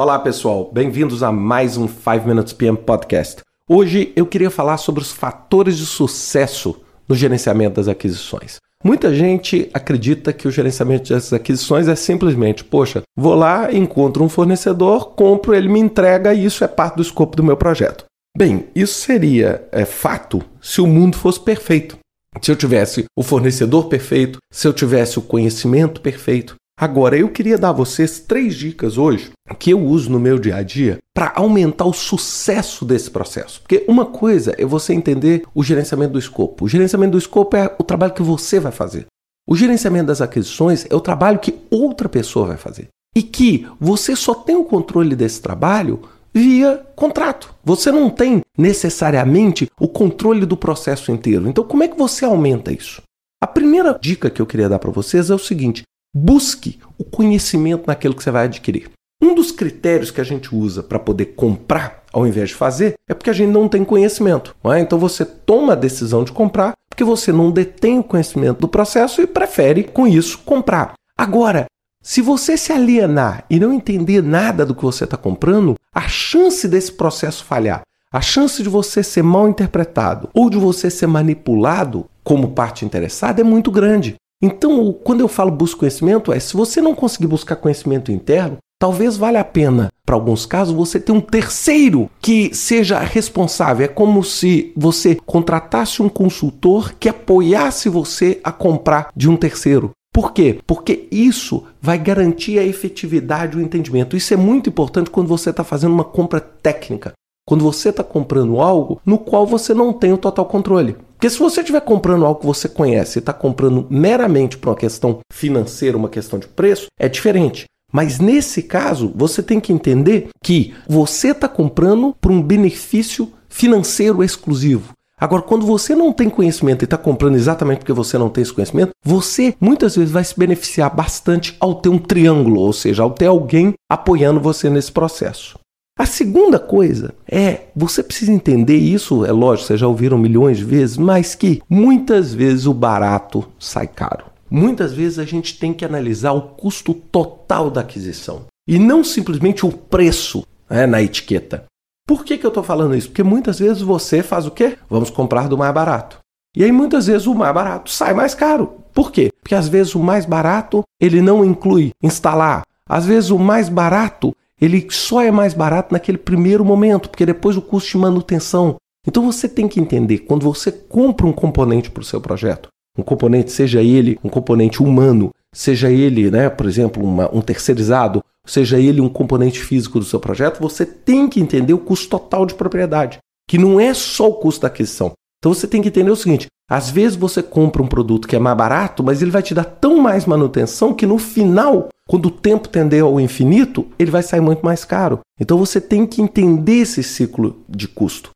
Olá pessoal, bem-vindos a mais um 5 Minutes PM Podcast. Hoje eu queria falar sobre os fatores de sucesso no gerenciamento das aquisições. Muita gente acredita que o gerenciamento das aquisições é simplesmente, poxa, vou lá, encontro um fornecedor, compro, ele me entrega e isso é parte do escopo do meu projeto. Bem, isso seria é, fato se o mundo fosse perfeito. Se eu tivesse o fornecedor perfeito, se eu tivesse o conhecimento perfeito, Agora, eu queria dar a vocês três dicas hoje que eu uso no meu dia a dia para aumentar o sucesso desse processo. Porque uma coisa é você entender o gerenciamento do escopo. O gerenciamento do escopo é o trabalho que você vai fazer. O gerenciamento das aquisições é o trabalho que outra pessoa vai fazer. E que você só tem o controle desse trabalho via contrato. Você não tem necessariamente o controle do processo inteiro. Então, como é que você aumenta isso? A primeira dica que eu queria dar para vocês é o seguinte: Busque o conhecimento naquilo que você vai adquirir. Um dos critérios que a gente usa para poder comprar ao invés de fazer é porque a gente não tem conhecimento. É? Então você toma a decisão de comprar porque você não detém o conhecimento do processo e prefere, com isso, comprar. Agora, se você se alienar e não entender nada do que você está comprando, a chance desse processo falhar, a chance de você ser mal interpretado ou de você ser manipulado como parte interessada é muito grande. Então, quando eu falo busca conhecimento, é se você não conseguir buscar conhecimento interno, talvez valha a pena, para alguns casos, você ter um terceiro que seja responsável. É como se você contratasse um consultor que apoiasse você a comprar de um terceiro. Por quê? Porque isso vai garantir a efetividade do entendimento. Isso é muito importante quando você está fazendo uma compra técnica. Quando você está comprando algo no qual você não tem o total controle. Porque se você estiver comprando algo que você conhece e está comprando meramente por uma questão financeira, uma questão de preço, é diferente. Mas nesse caso, você tem que entender que você está comprando por um benefício financeiro exclusivo. Agora, quando você não tem conhecimento e está comprando exatamente porque você não tem esse conhecimento, você muitas vezes vai se beneficiar bastante ao ter um triângulo, ou seja, ao ter alguém apoiando você nesse processo. A segunda coisa é, você precisa entender isso, é lógico, vocês já ouviram milhões de vezes, mas que muitas vezes o barato sai caro. Muitas vezes a gente tem que analisar o custo total da aquisição e não simplesmente o preço né, na etiqueta. Por que, que eu estou falando isso? Porque muitas vezes você faz o quê? Vamos comprar do mais barato. E aí muitas vezes o mais barato sai mais caro. Por quê? Porque às vezes o mais barato ele não inclui instalar. Às vezes o mais barato ele só é mais barato naquele primeiro momento, porque depois o custo de manutenção. Então você tem que entender, quando você compra um componente para o seu projeto, um componente, seja ele um componente humano, seja ele, né, por exemplo, uma, um terceirizado, seja ele um componente físico do seu projeto, você tem que entender o custo total de propriedade, que não é só o custo da aquisição. Então você tem que entender o seguinte: às vezes você compra um produto que é mais barato, mas ele vai te dar tão mais manutenção que no final quando o tempo tender ao infinito, ele vai sair muito mais caro. Então você tem que entender esse ciclo de custo.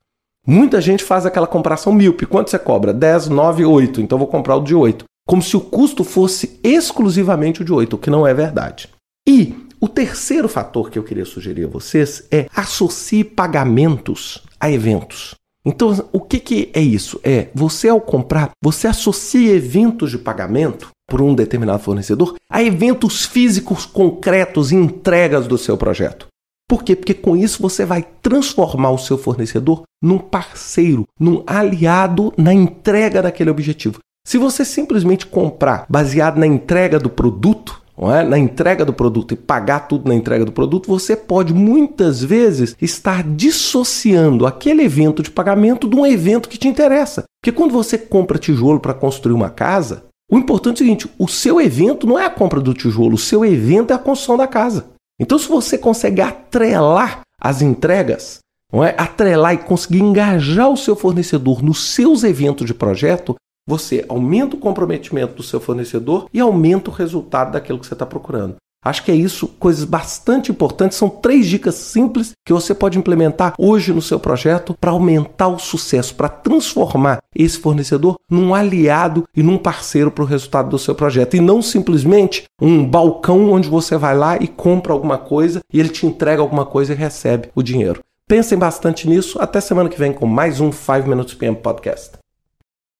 Muita gente faz aquela comparação míope. Quanto você cobra? 10, 9, 8. Então vou comprar o de 8. Como se o custo fosse exclusivamente o de 8, o que não é verdade. E o terceiro fator que eu queria sugerir a vocês é associe pagamentos a eventos. Então, o que, que é isso? É você ao comprar, você associa eventos de pagamento por um determinado fornecedor a eventos físicos concretos e entregas do seu projeto. Por quê? Porque com isso você vai transformar o seu fornecedor num parceiro, num aliado na entrega daquele objetivo. Se você simplesmente comprar baseado na entrega do produto, é? na entrega do produto e pagar tudo na entrega do produto, você pode muitas vezes estar dissociando aquele evento de pagamento de um evento que te interessa. Porque quando você compra tijolo para construir uma casa, o importante é o seguinte: o seu evento não é a compra do tijolo, o seu evento é a construção da casa. Então, se você consegue atrelar as entregas, não é? atrelar e conseguir engajar o seu fornecedor nos seus eventos de projeto, você aumenta o comprometimento do seu fornecedor e aumenta o resultado daquilo que você está procurando. Acho que é isso, coisas bastante importantes. São três dicas simples que você pode implementar hoje no seu projeto para aumentar o sucesso, para transformar esse fornecedor num aliado e num parceiro para o resultado do seu projeto. E não simplesmente um balcão onde você vai lá e compra alguma coisa e ele te entrega alguma coisa e recebe o dinheiro. Pensem bastante nisso. Até semana que vem com mais um 5 Minutes PM Podcast.